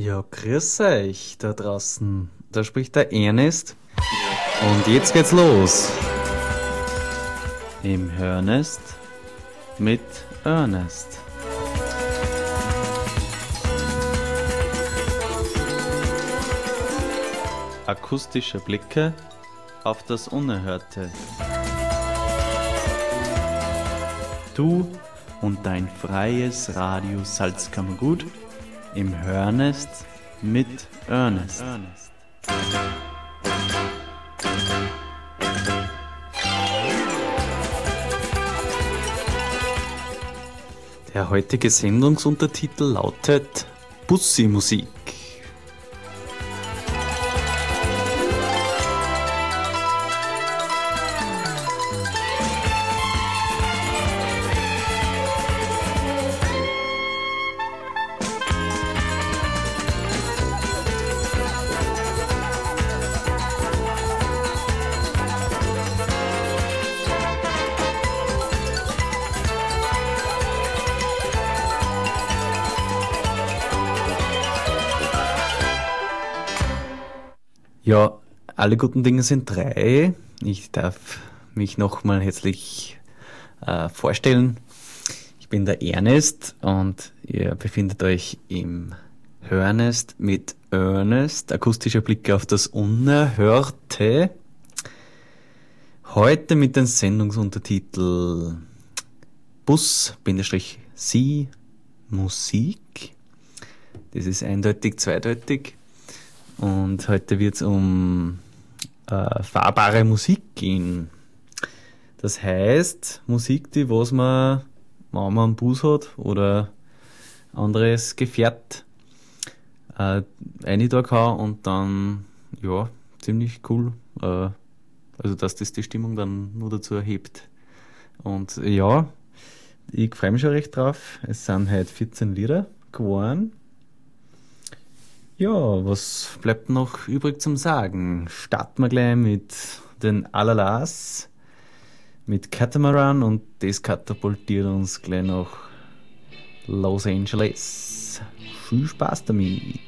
Ja, grüß euch da draußen. Da spricht der Ernest. Und jetzt geht's los. Im Hörnest mit Ernest. Akustische Blicke auf das Unerhörte. Du und dein freies Radio Salzkammergut im Hörnest mit Ernest. Der heutige Sendungsuntertitel lautet Bussi-Musik. Alle guten Dinge sind drei. Ich darf mich nochmal herzlich äh, vorstellen. Ich bin der Ernest und ihr befindet euch im Hörnest mit Ernest, akustischer Blick auf das Unerhörte. Heute mit dem Sendungsuntertitel Bus-Sie Musik. Das ist eindeutig, zweideutig. Und heute wird es um äh, fahrbare Musik gehen. Das heißt, Musik, die was man, wenn man einen Bus hat oder anderes Gefährt, äh, da kann und dann, ja, ziemlich cool. Äh, also, dass das die Stimmung dann nur dazu erhebt. Und ja, ich freue mich schon recht drauf. Es sind heute 14 Lieder geworden. Ja, was bleibt noch übrig zum Sagen? Starten wir gleich mit den Alalas, mit Catamaran und das katapultiert uns gleich nach Los Angeles. Viel Spaß damit!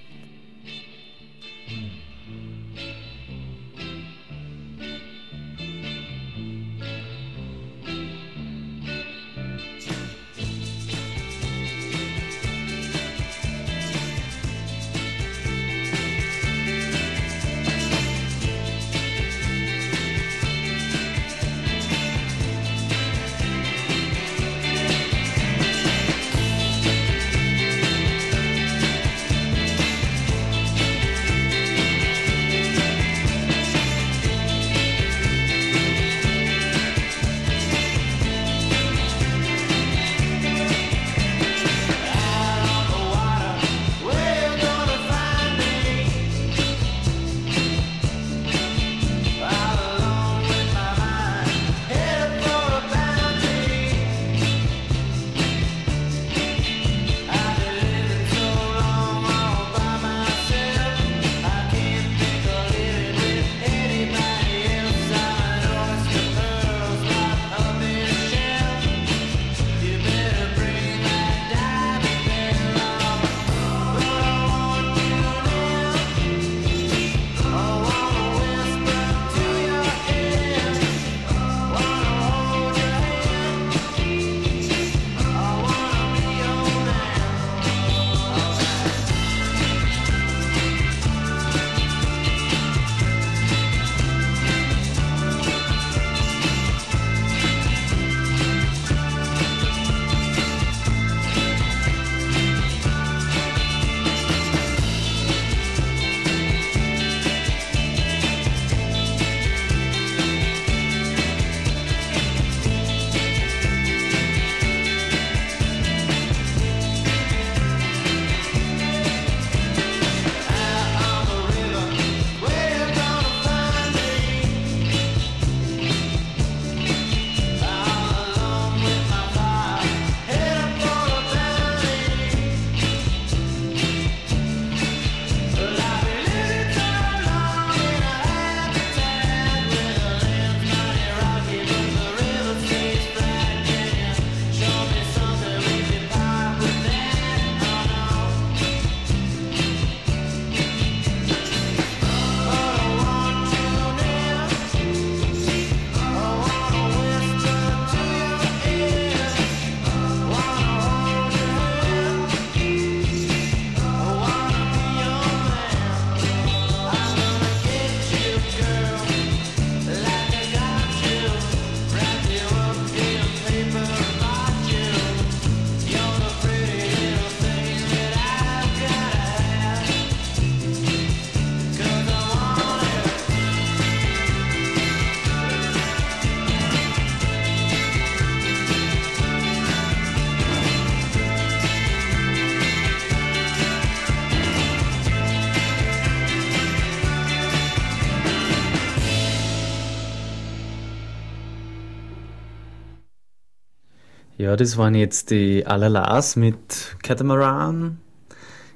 Ja, das waren jetzt die Alalas mit Catamaran.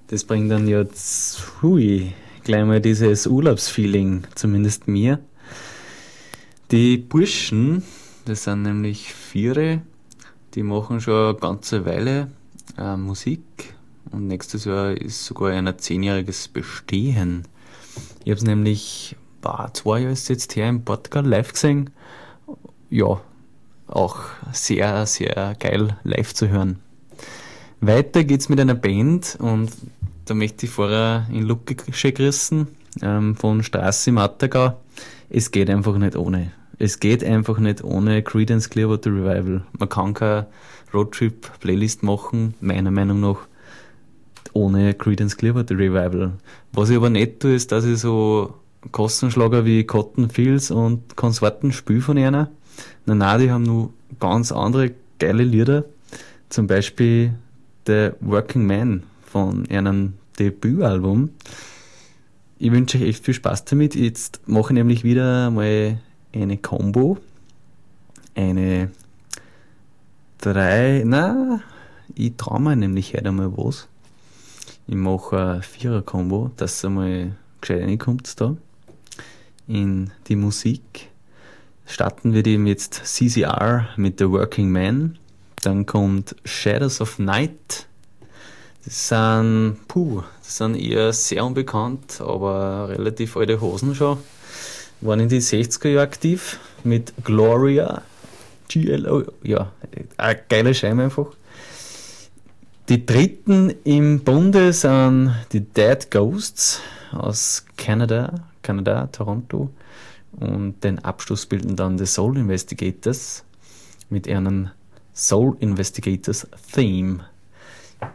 Das bringt dann jetzt, hui, gleich mal dieses Urlaubsfeeling, zumindest mir. Die Burschen, das sind nämlich Viere, die machen schon eine ganze Weile äh, Musik und nächstes Jahr ist sogar ein zehnjähriges Bestehen. Ich habe es nämlich, boah, zwei Jahre ist jetzt her in Portugal live gesehen. Ja, auch sehr, sehr geil live zu hören. Weiter geht's mit einer Band und da möchte ich vorher in Lucke gerissen ähm, von Straße im Attergau. Es geht einfach nicht ohne. Es geht einfach nicht ohne Credence Clearwater Revival. Man kann keine Roadtrip-Playlist machen, meiner Meinung nach, ohne Credence Clearwater Revival. Was ich aber nicht tue, ist, dass ich so Kostenschlager wie Cotton Fields und Konsorten spiele von einer. Nein, nein, die haben nur ganz andere geile Lieder. Zum Beispiel The Working Man von einem Debütalbum. Ich wünsche euch echt viel Spaß damit. Jetzt mache ich nämlich wieder mal eine Combo. Eine drei, na, ich traue mir nämlich heute mal was. Ich mache eine Vierer-Kombo, dass es einmal gescheit reinkommt da in die Musik. Starten wir eben jetzt CCR mit The Working Man. Dann kommt Shadows of Night. Das sind, puh, das sind eher sehr unbekannt, aber relativ alte Hosen schon. Waren in die 60er Jahre aktiv mit Gloria. GLO, ja, eine geile Scheibe einfach. Die dritten im Bunde sind die Dead Ghosts aus Kanada, Kanada, Toronto. Und den Abschluss bilden dann die Soul Investigators mit einem Soul Investigators Theme.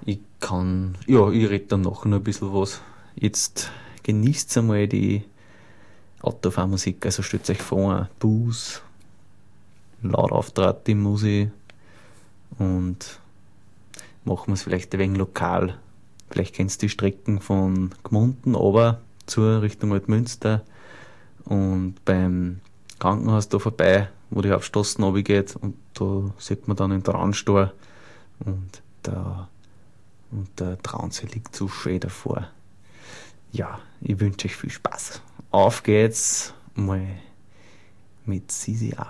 Ich kann, ja, ich rede dann noch ein bisschen was. Jetzt genießt einmal die Autofahrmusik, also stellt euch vor, Booze, laut auftrat die Musik und machen wir es vielleicht ein wenig lokal. Vielleicht kennst du die Strecken von Gmunden aber zur Richtung Altmünster und beim Krankenhaus da vorbei, wo die Hauptstraße geht und da sieht man dann den Traunstor und der, und der Traunsee liegt so schön davor. Ja, ich wünsche euch viel Spaß. Auf geht's mal mit CCR.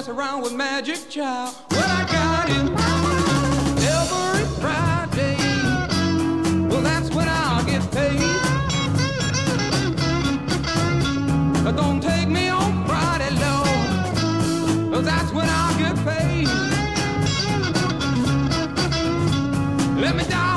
mess around with Magic Child. Well, I got him every Friday. Well, that's when I'll get paid. But don't take me on Friday, Lord. Well, that's when I'll get paid. Let me die.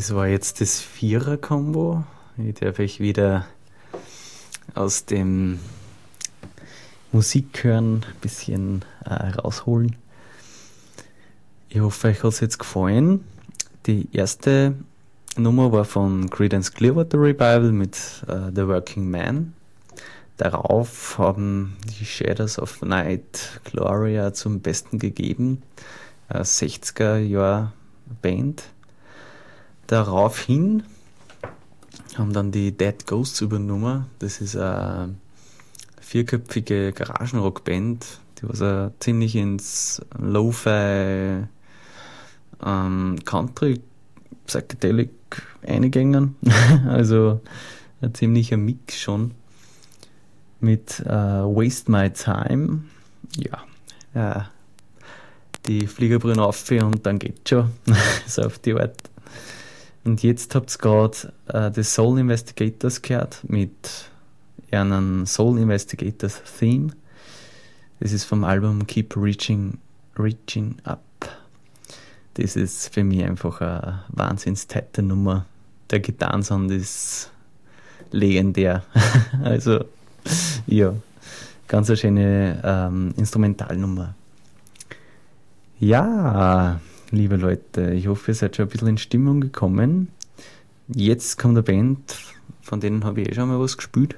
Das war jetzt das Vierer-Kombo. Ich darf euch wieder aus dem Musikhören ein bisschen äh, rausholen. Ich hoffe, euch hat es jetzt gefallen. Die erste Nummer war von Creedence Clearwater Revival mit äh, The Working Man. Darauf haben die Shadows of Night Gloria zum Besten gegeben. Äh, 60er Jahr Band. Daraufhin haben dann die Dead Ghosts übernommen. Das ist eine vierköpfige Garagenrockband, die was ziemlich ins Lo-Fi ähm, Country Psychedelic eingängen. also ein ziemlicher Mix schon mit äh, Waste My Time. Ja, äh, die Fliegerbrühen auf und dann geht's schon. so auf die Art. Und jetzt habt ihr gerade äh, The Soul Investigators gehört mit einem Soul Investigators Theme. Das ist vom Album Keep Reaching, Reaching Up. Das ist für mich einfach eine wahnsinns Nummer. Der Gitarrensound ist legendär. also, ja, ganz eine schöne ähm, Instrumentalnummer. Ja, liebe Leute, ich hoffe, ihr seid schon ein bisschen in Stimmung gekommen. Jetzt kommt eine Band, von denen habe ich eh schon mal was gespielt.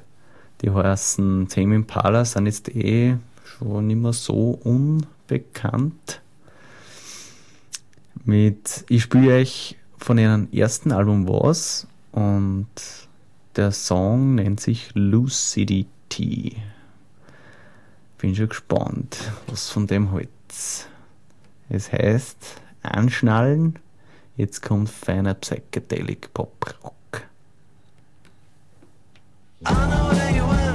Die heißen Tame Impala, sind jetzt eh schon nicht mehr so unbekannt. Mit, ich spiele euch von ihrem ersten Album was und der Song nennt sich Lucidity. Bin schon gespannt, was von dem halt. Es heißt Anschnallen, jetzt kommt feiner Psychedelic Pop Rock. I know where you went,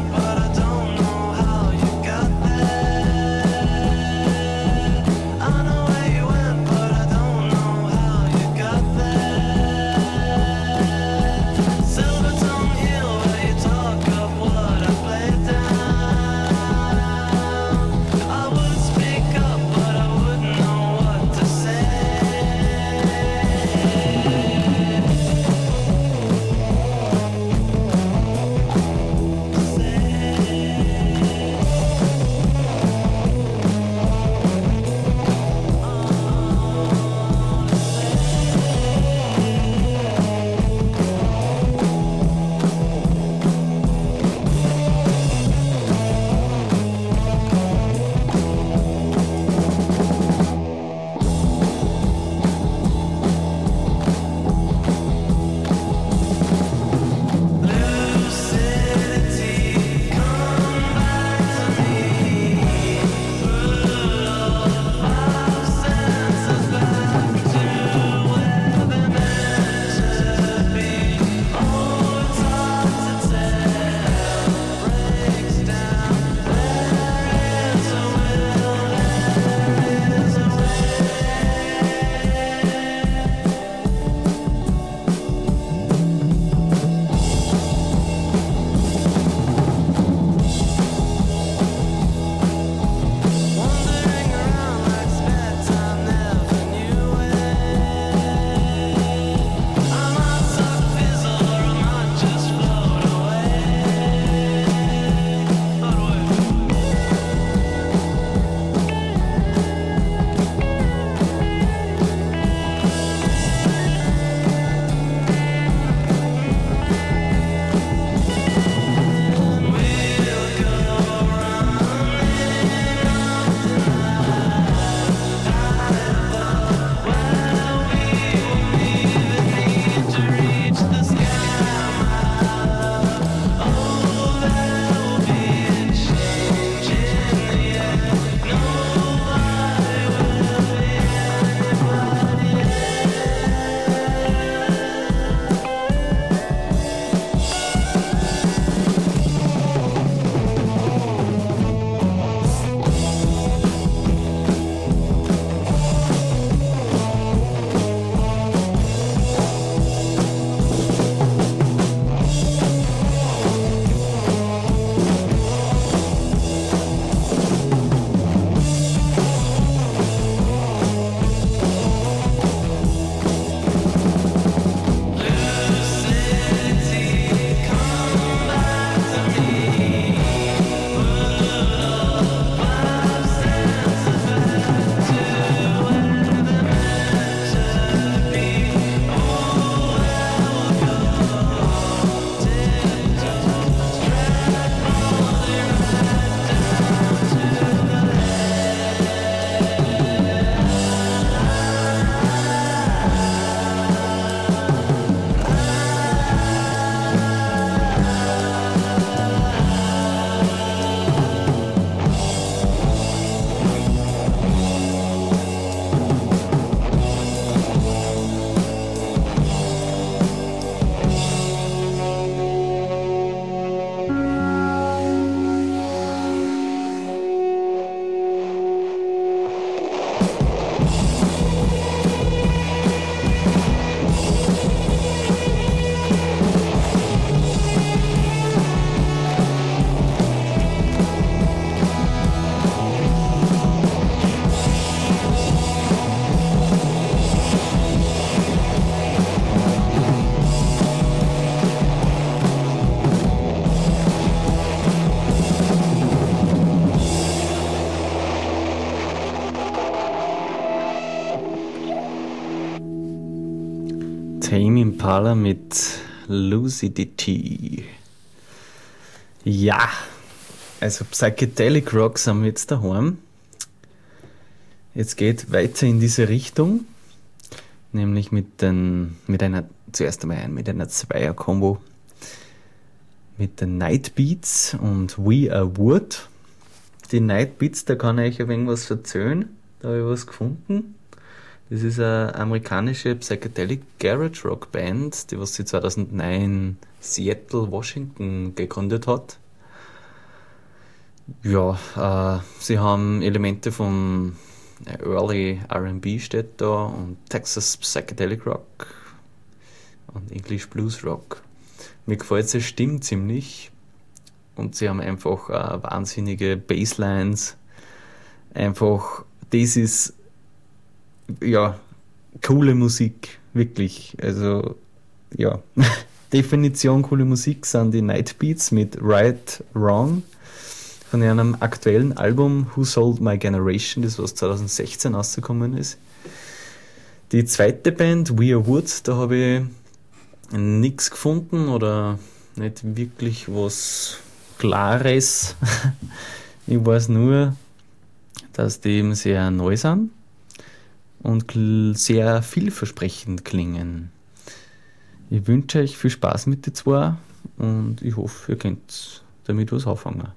Impala mit Lucidity. Ja, also Psychedelic Rock sind wir jetzt daheim. Jetzt geht weiter in diese Richtung, nämlich mit, den, mit einer, zuerst einmal ein, mit einer Zweier-Kombo mit den Night Beats und We Are Wood. Die Night Beats, da kann ich euch ein wenig was erzählen. Da habe ich was gefunden. Das ist eine amerikanische Psychedelic Garage Rock Band, die was sie 2009 in Seattle, Washington gegründet hat. Ja, äh, sie haben Elemente von Early R&B steht da und Texas Psychedelic Rock und English Blues Rock. Mir gefällt seine Stimme ziemlich und sie haben einfach äh, wahnsinnige Basslines. Einfach, das ist ja coole Musik, wirklich. Also ja, Definition coole Musik sind die Night Beats mit Right Wrong von ihrem aktuellen Album Who Sold My Generation, das was 2016 rausgekommen ist. Die zweite Band, We Are Wood, da habe ich nichts gefunden oder nicht wirklich was Klares. ich weiß nur, dass die eben sehr neu sind und sehr vielversprechend klingen. Ich wünsche euch viel Spaß mit den zwei und ich hoffe, ihr könnt damit was anfangen.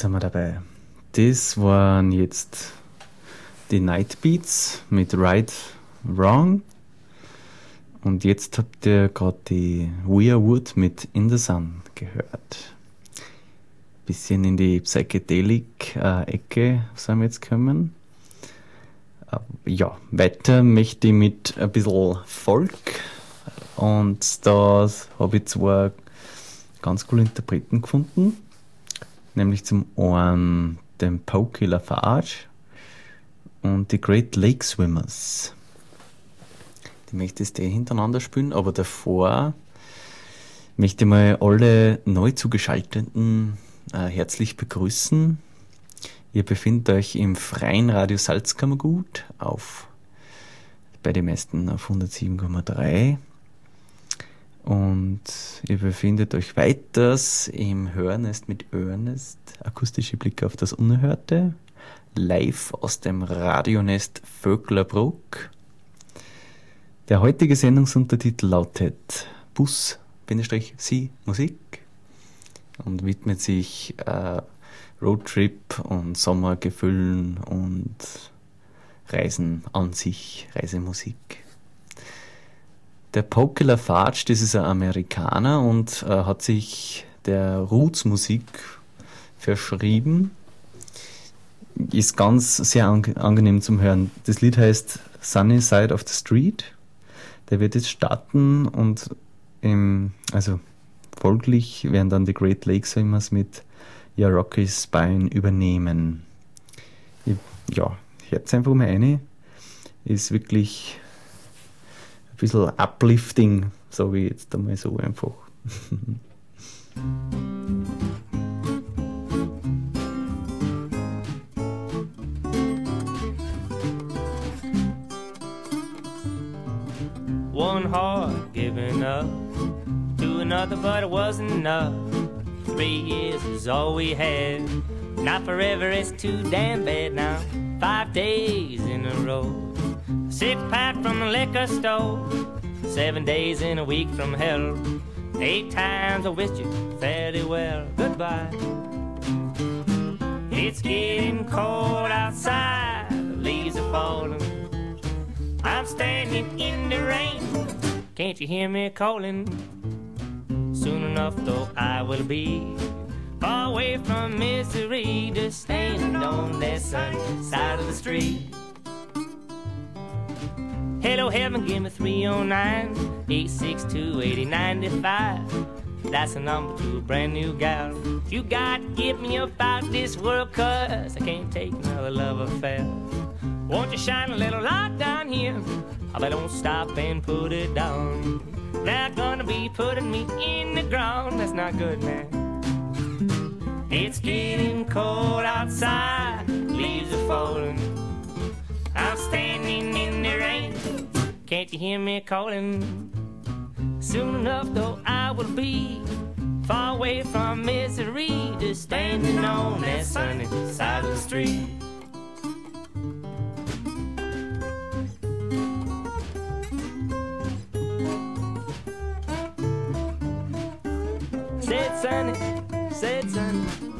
Sind wir dabei. Das waren jetzt die Night Beats mit Right Wrong. Und jetzt habt ihr gerade die We Are Wood mit In the Sun gehört. Bisschen in die Psychedelic-Ecke sind wir jetzt gekommen. Äh, Ja, weiter möchte ich mit ein bisschen Folk. Und da habe ich zwei ganz coole Interpreten gefunden. Nämlich zum einen den Pokey Lafarge und die Great Lake Swimmers. Die möchte ich eh hintereinander spielen, aber davor möchte ich mal alle neu zugeschalteten äh, herzlich begrüßen. Ihr befindet euch im freien Radio Salzkammergut auf bei den meisten auf 107,3 und ihr befindet euch weiters im Hörnest mit Ernest, akustische Blicke auf das Unerhörte, live aus dem Radionest Vöcklerbruck. Der heutige Sendungsuntertitel lautet Bus, Bindestrich, Sie, Musik und widmet sich äh, Roadtrip und Sommergefühlen und Reisen an sich, Reisemusik. Der Poke Lafarge, das ist ein Amerikaner und äh, hat sich der Roots-Musik verschrieben. Ist ganz sehr ang angenehm zum Hören. Das Lied heißt Sunny Side of the Street. Der wird jetzt starten und im, also folglich werden dann die Great Lakes Swimmers mit Ja Rocky Spine übernehmen. Ich, ja, hört einfach mal eine. Ist wirklich bisschen uplifting, sage ich jetzt einmal so einfach. One heart giving up to another, but it wasn't enough. Three years is all we had. Not forever, it's too damn bad now. Five days in a row. Six pack from the liquor store. Seven days in a week from hell. Eight times I wished you fairly well. Goodbye. It's getting cold outside. The leaves are falling. I'm standing in the rain. Can't you hear me calling? Soon enough, though, I will be far away from misery, just standing on that sunny side of the street. Hello, heaven, give me 309 862 8095. That's a number to a brand new gal. You got to get me about this world, cause I can't take another love affair. Won't you shine a little light down here? I bet don't stop and put it down. They're gonna be putting me in the ground. That's not good, man. It's getting cold outside, leaves are falling. I'm standing in the rain. Can't you hear me calling? Soon enough, though, I will be far away from misery, just standing on that sunny side of the street. Said sunny, said sunny.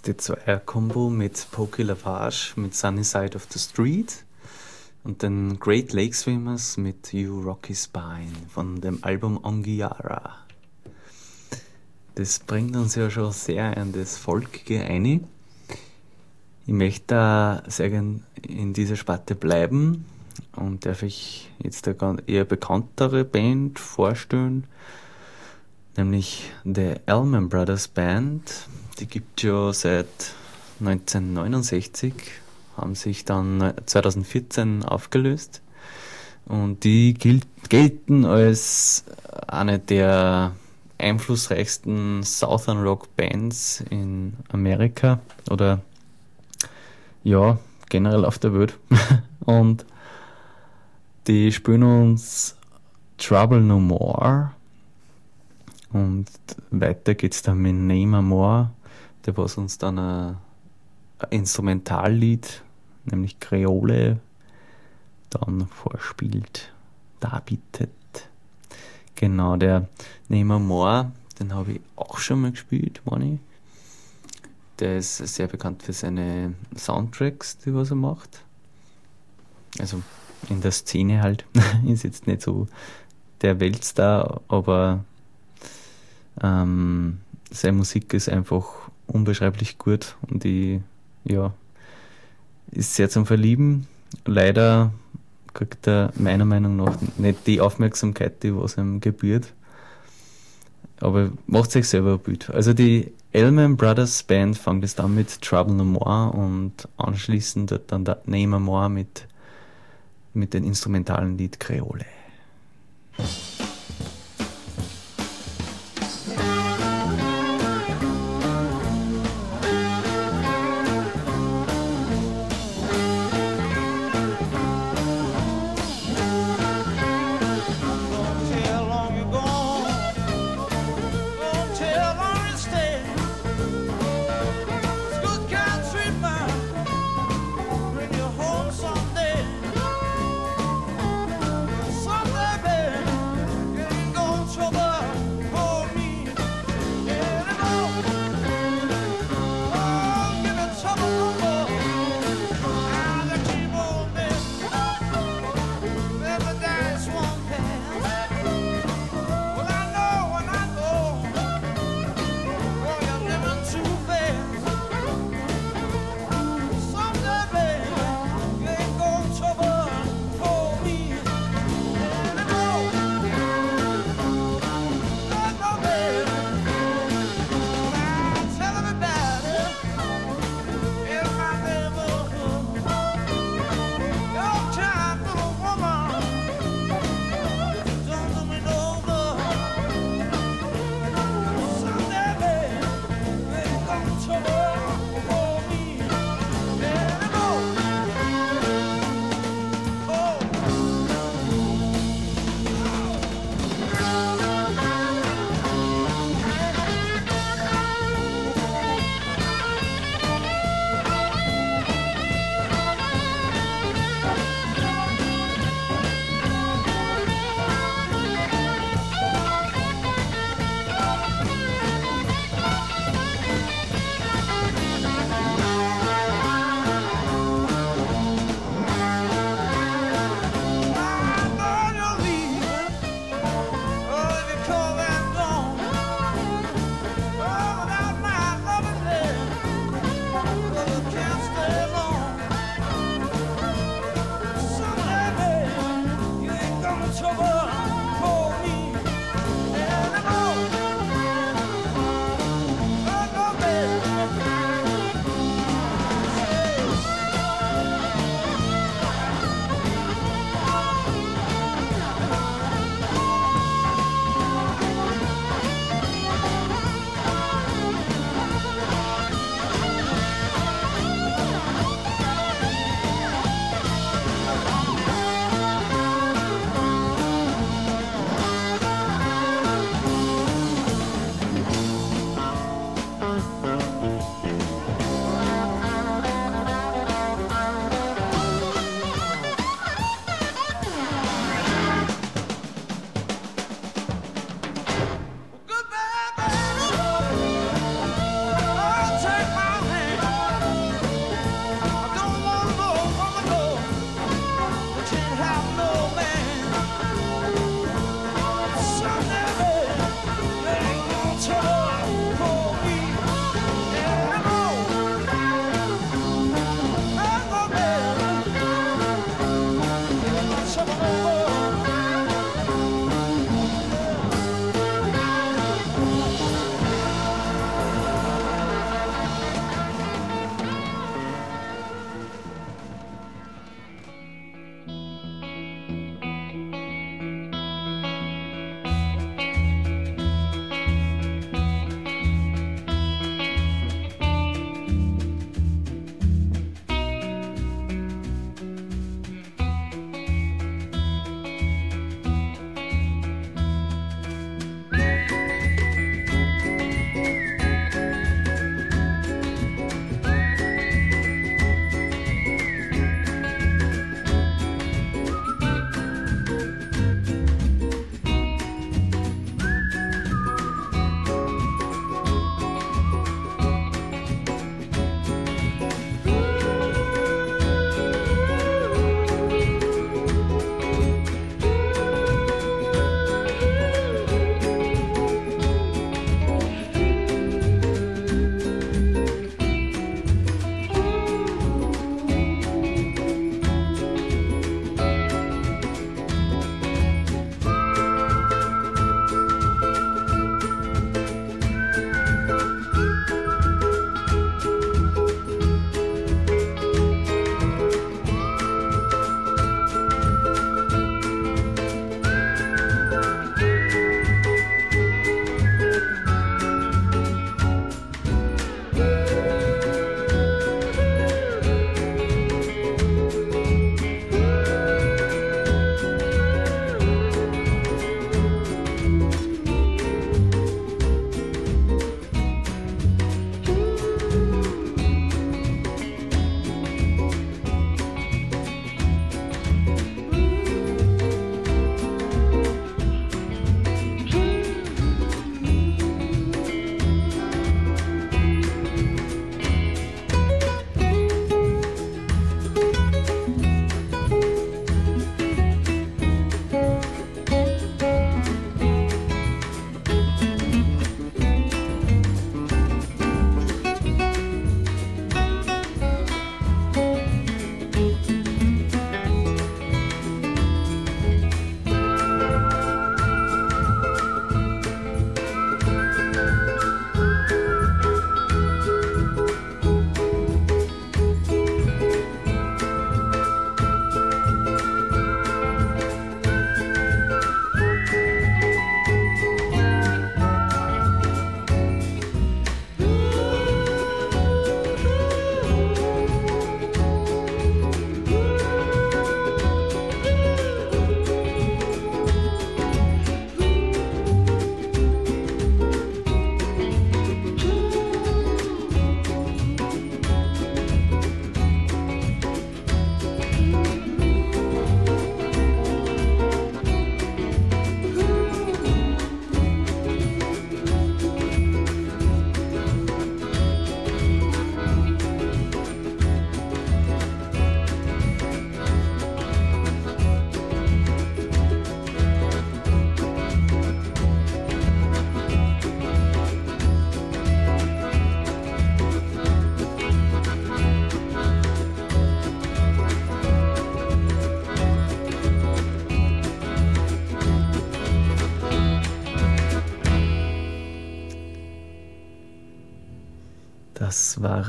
Jetzt die Zweier-Kombo mit Pokey Lavage mit Sunny Side of the Street und den Great Lake Swimmers mit You Rocky Spine von dem Album Ongiara. Das bringt uns ja schon sehr an das Volkige ein. Ich möchte da sehr gern in dieser Sparte bleiben und darf ich jetzt eine eher bekanntere Band vorstellen, nämlich The Allman Brothers Band. Die gibt ja seit 1969, haben sich dann 2014 aufgelöst und die gelten als eine der einflussreichsten Southern Rock Bands in Amerika oder ja, generell auf der Welt. und die spielen uns Trouble No More. Und weiter geht's dann mit Name More, der was uns dann ein, ein Instrumentallied, nämlich Kreole, dann vorspielt, darbietet. Genau, der Name More, den habe ich auch schon mal gespielt, meine ich. Der ist sehr bekannt für seine Soundtracks, die was er macht. Also in der Szene halt. ist jetzt nicht so der Weltstar, aber ähm, seine Musik ist einfach unbeschreiblich gut und die, ja, ist sehr zum Verlieben. Leider kriegt er meiner Meinung nach nicht die Aufmerksamkeit, die was ihm gebührt. Aber macht sich selber ein Bild. Also die Elman Brothers Band fängt es dann mit Trouble No More und anschließend dann der Name More mit mit dem instrumentalen Lied Creole.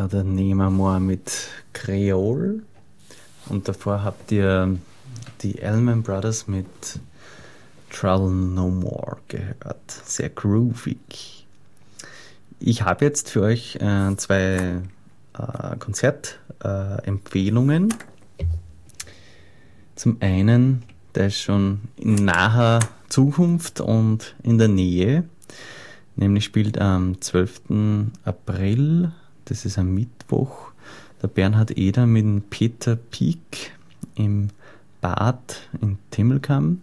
Das war der Nehmer mit Creole. Und davor habt ihr die Elman Brothers mit Trouble No More gehört. Sehr groovig. Ich habe jetzt für euch äh, zwei äh, Konzertempfehlungen. Zum einen, der ist schon in naher Zukunft und in der Nähe. Nämlich spielt am 12. April, das ist am Mittwoch, der Bernhard Eder mit dem Peter Pieck im Bad in Timmelkamm.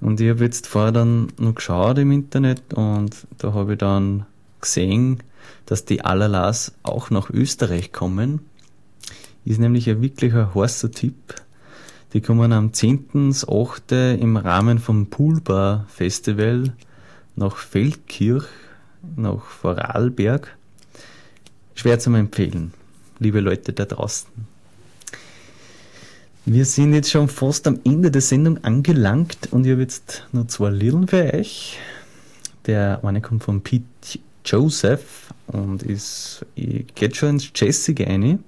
Und ich habe jetzt vorher dann noch geschaut im Internet und da habe ich dann gesehen, dass die Alalas auch nach Österreich kommen. Ist nämlich ein wirklich ein heißer Typ. Die kommen am 10.8. im Rahmen vom Poolbar Festival nach Feldkirch, nach Vorarlberg. Schwer zu empfehlen, liebe Leute da draußen. Wir sind jetzt schon fast am Ende der Sendung angelangt und ich habe jetzt noch zwei Lieder für euch. Der eine kommt von Pete Joseph und ist, geht schon ins Jazzige rein.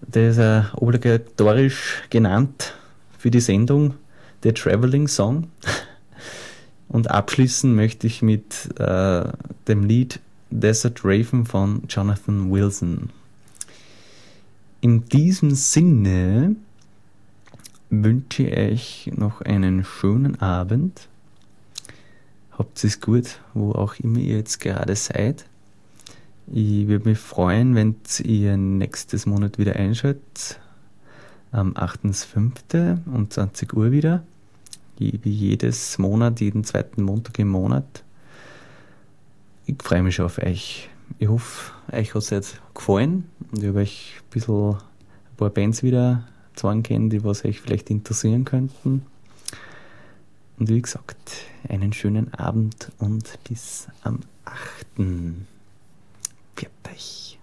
Der ist obligatorisch genannt für die Sendung der Traveling Song. Und abschließen möchte ich mit äh, dem Lied Desert Raven von Jonathan Wilson. In diesem Sinne wünsche ich euch noch einen schönen Abend. Habt es gut, wo auch immer ihr jetzt gerade seid. Ich würde mich freuen, wenn ihr nächstes Monat wieder einschaltet. Am 8.5. um 20 Uhr wieder. Wie jedes Monat, jeden zweiten Montag im Monat. Ich freue mich schon auf euch. Ich hoffe, euch hat es jetzt gefallen und ich habe euch ein bisschen ein paar Bands wieder zeigen können, die was euch vielleicht interessieren könnten. Und wie gesagt, einen schönen Abend und bis am 8. Pfiat euch.